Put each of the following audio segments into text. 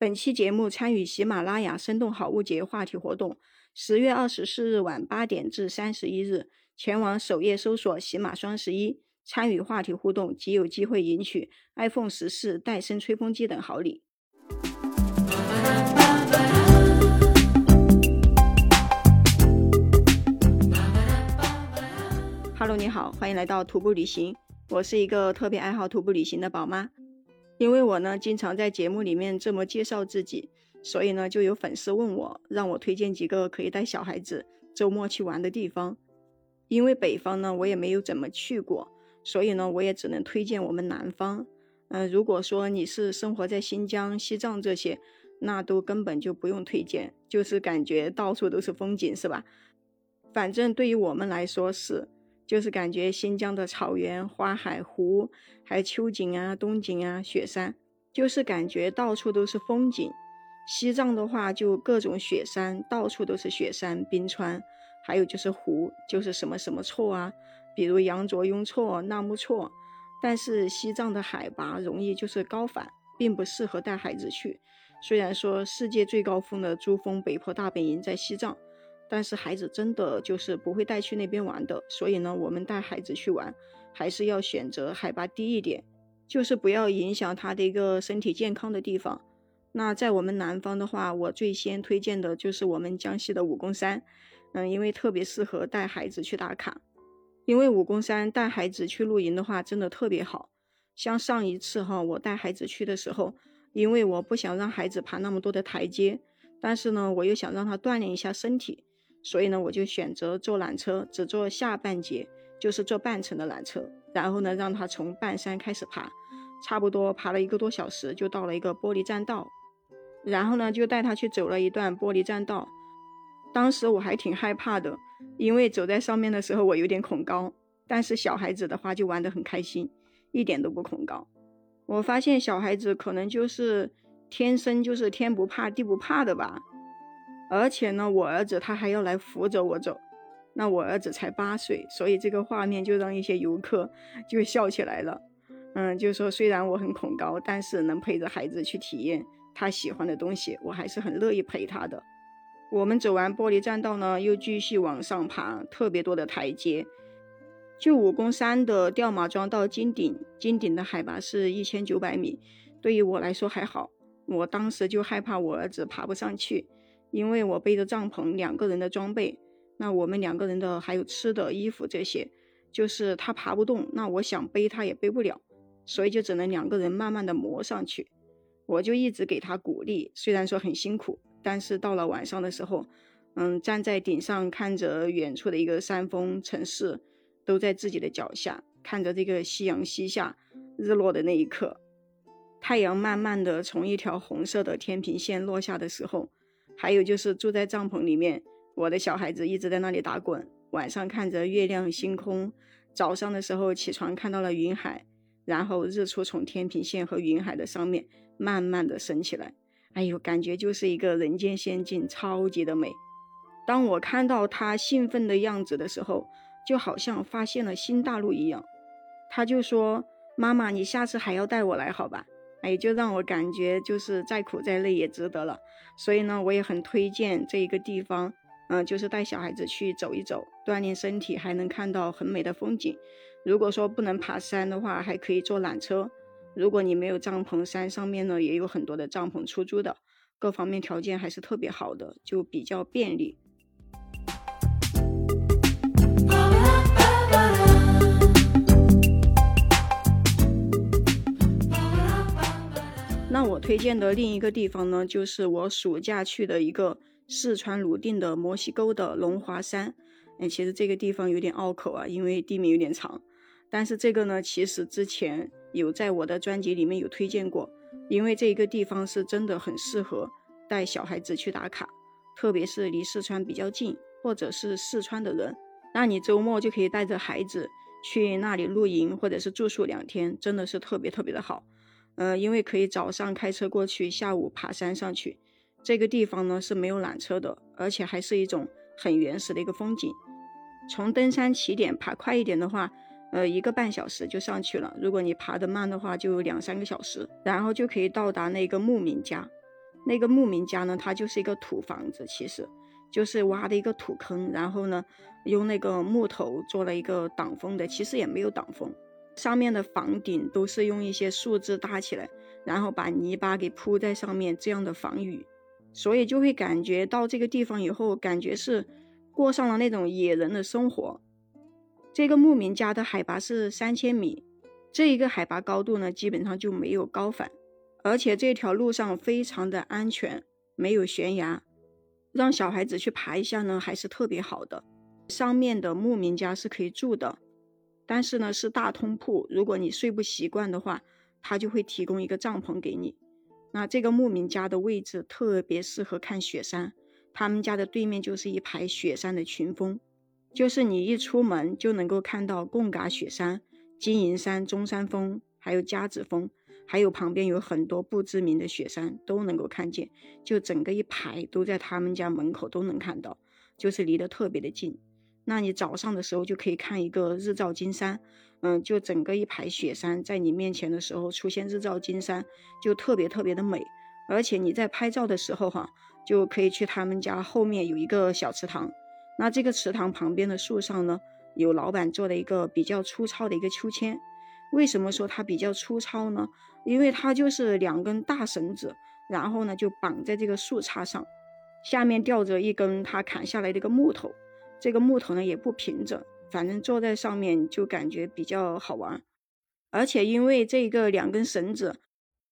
本期节目参与喜马拉雅“生动好物节”话题活动，十月二十四日晚八点至三十一日，前往首页搜索“喜马双十一”，参与话题互动，即有机会赢取 iPhone 十四、戴森吹风机等好礼。Hello，你好，欢迎来到徒步旅行。我是一个特别爱好徒步旅行的宝妈。因为我呢经常在节目里面这么介绍自己，所以呢就有粉丝问我，让我推荐几个可以带小孩子周末去玩的地方。因为北方呢我也没有怎么去过，所以呢我也只能推荐我们南方。嗯，如果说你是生活在新疆、西藏这些，那都根本就不用推荐，就是感觉到处都是风景，是吧？反正对于我们来说是。就是感觉新疆的草原、花海、湖，还有秋景啊、冬景啊、雪山，就是感觉到处都是风景。西藏的话，就各种雪山，到处都是雪山、冰川，还有就是湖，就是什么什么错啊，比如羊卓雍措、纳木错。但是西藏的海拔容易就是高反，并不适合带孩子去。虽然说世界最高峰的珠峰北坡大本营在西藏。但是孩子真的就是不会带去那边玩的，所以呢，我们带孩子去玩，还是要选择海拔低一点，就是不要影响他的一个身体健康的地方。那在我们南方的话，我最先推荐的就是我们江西的武功山，嗯，因为特别适合带孩子去打卡。因为武功山带孩子去露营的话，真的特别好。像上一次哈，我带孩子去的时候，因为我不想让孩子爬那么多的台阶，但是呢，我又想让他锻炼一下身体。所以呢，我就选择坐缆车，只坐下半节，就是坐半程的缆车。然后呢，让他从半山开始爬，差不多爬了一个多小时，就到了一个玻璃栈道。然后呢，就带他去走了一段玻璃栈道。当时我还挺害怕的，因为走在上面的时候我有点恐高。但是小孩子的话就玩得很开心，一点都不恐高。我发现小孩子可能就是天生就是天不怕地不怕的吧。而且呢，我儿子他还要来扶着我走，那我儿子才八岁，所以这个画面就让一些游客就笑起来了。嗯，就说虽然我很恐高，但是能陪着孩子去体验他喜欢的东西，我还是很乐意陪他的。我们走完玻璃栈道呢，又继续往上爬，特别多的台阶。就武功山的吊马庄到金顶，金顶的海拔是一千九百米，对于我来说还好，我当时就害怕我儿子爬不上去。因为我背着帐篷，两个人的装备，那我们两个人的还有吃的、衣服这些，就是他爬不动，那我想背他也背不了，所以就只能两个人慢慢的磨上去。我就一直给他鼓励，虽然说很辛苦，但是到了晚上的时候，嗯，站在顶上看着远处的一个山峰、城市都在自己的脚下，看着这个夕阳西下、日落的那一刻，太阳慢慢的从一条红色的天平线落下的时候。还有就是住在帐篷里面，我的小孩子一直在那里打滚。晚上看着月亮星空，早上的时候起床看到了云海，然后日出从天平线和云海的上面慢慢的升起来。哎呦，感觉就是一个人间仙境，超级的美。当我看到他兴奋的样子的时候，就好像发现了新大陆一样。他就说：“妈妈，你下次还要带我来，好吧？”哎，就让我感觉就是再苦再累也值得了。所以呢，我也很推荐这一个地方，嗯，就是带小孩子去走一走，锻炼身体，还能看到很美的风景。如果说不能爬山的话，还可以坐缆车。如果你没有帐篷，山上面呢也有很多的帐篷出租的，各方面条件还是特别好的，就比较便利。那我推荐的另一个地方呢，就是我暑假去的一个四川泸定的摩西沟的龙华山。哎，其实这个地方有点拗口啊，因为地名有点长。但是这个呢，其实之前有在我的专辑里面有推荐过，因为这一个地方是真的很适合带小孩子去打卡，特别是离四川比较近或者是四川的人，那你周末就可以带着孩子去那里露营或者是住宿两天，真的是特别特别的好。呃，因为可以早上开车过去，下午爬山上去。这个地方呢是没有缆车的，而且还是一种很原始的一个风景。从登山起点爬快一点的话，呃，一个半小时就上去了。如果你爬得慢的话，就两三个小时，然后就可以到达那个牧民家。那个牧民家呢，它就是一个土房子，其实就是挖的一个土坑，然后呢，用那个木头做了一个挡风的，其实也没有挡风，上面的房顶都是用一些树枝搭起来，然后把泥巴给铺在上面，这样的防雨，所以就会感觉到这个地方以后，感觉是过上了那种野人的生活。这个牧民家的海拔是三千米，这一个海拔高度呢，基本上就没有高反。而且这条路上非常的安全，没有悬崖，让小孩子去爬一下呢，还是特别好的。上面的牧民家是可以住的，但是呢是大通铺，如果你睡不习惯的话，他就会提供一个帐篷给你。那这个牧民家的位置特别适合看雪山，他们家的对面就是一排雪山的群峰，就是你一出门就能够看到贡嘎雪山、金银山、中山峰，还有夹子峰。还有旁边有很多不知名的雪山都能够看见，就整个一排都在他们家门口都能看到，就是离得特别的近。那你早上的时候就可以看一个日照金山，嗯，就整个一排雪山在你面前的时候出现日照金山，就特别特别的美。而且你在拍照的时候哈，就可以去他们家后面有一个小池塘，那这个池塘旁边的树上呢，有老板做的一个比较粗糙的一个秋千。为什么说它比较粗糙呢？因为它就是两根大绳子，然后呢就绑在这个树杈上，下面吊着一根他砍下来的一个木头，这个木头呢也不平整，反正坐在上面就感觉比较好玩。而且因为这个两根绳子，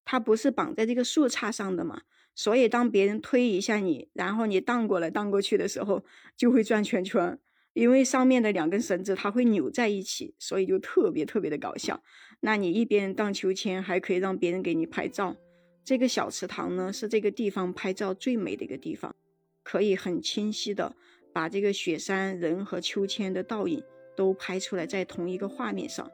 它不是绑在这个树杈上的嘛，所以当别人推一下你，然后你荡过来荡过去的时候，就会转圈圈。因为上面的两根绳子它会扭在一起，所以就特别特别的搞笑。那你一边荡秋千，还可以让别人给你拍照。这个小池塘呢，是这个地方拍照最美的一个地方，可以很清晰的把这个雪山、人和秋千的倒影都拍出来在同一个画面上。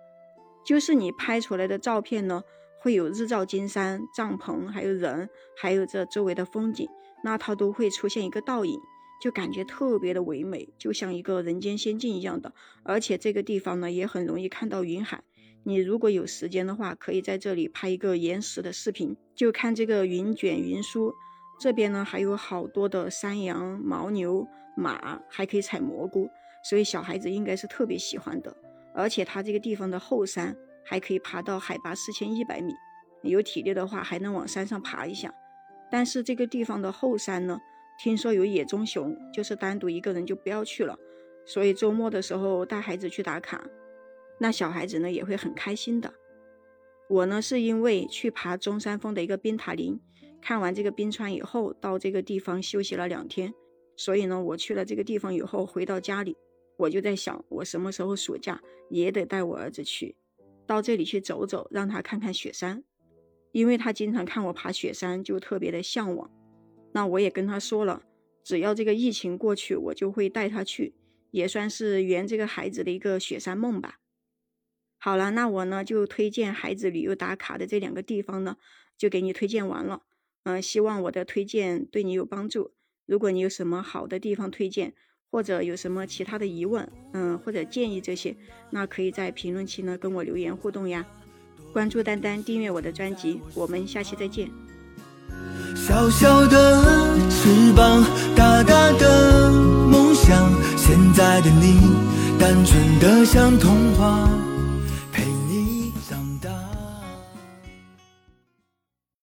就是你拍出来的照片呢，会有日照金山、帐篷，还有人，还有这周围的风景，那它都会出现一个倒影。就感觉特别的唯美，就像一个人间仙境一样的。而且这个地方呢，也很容易看到云海。你如果有时间的话，可以在这里拍一个延时的视频，就看这个云卷云舒。这边呢还有好多的山羊、牦牛、马，还可以采蘑菇，所以小孩子应该是特别喜欢的。而且它这个地方的后山还可以爬到海拔四千一百米，有体力的话还能往山上爬一下。但是这个地方的后山呢？听说有野棕熊，就是单独一个人就不要去了。所以周末的时候带孩子去打卡，那小孩子呢也会很开心的。我呢是因为去爬中山峰的一个冰塔林，看完这个冰川以后，到这个地方休息了两天，所以呢我去了这个地方以后，回到家里，我就在想，我什么时候暑假也得带我儿子去，到这里去走走，让他看看雪山，因为他经常看我爬雪山，就特别的向往。那我也跟他说了，只要这个疫情过去，我就会带他去，也算是圆这个孩子的一个雪山梦吧。好了，那我呢就推荐孩子旅游打卡的这两个地方呢，就给你推荐完了。嗯，希望我的推荐对你有帮助。如果你有什么好的地方推荐，或者有什么其他的疑问，嗯，或者建议这些，那可以在评论区呢跟我留言互动呀。关注丹丹，订阅我的专辑，我们下期再见。小小的翅膀，大大的梦想。现在的你，单纯的像童话。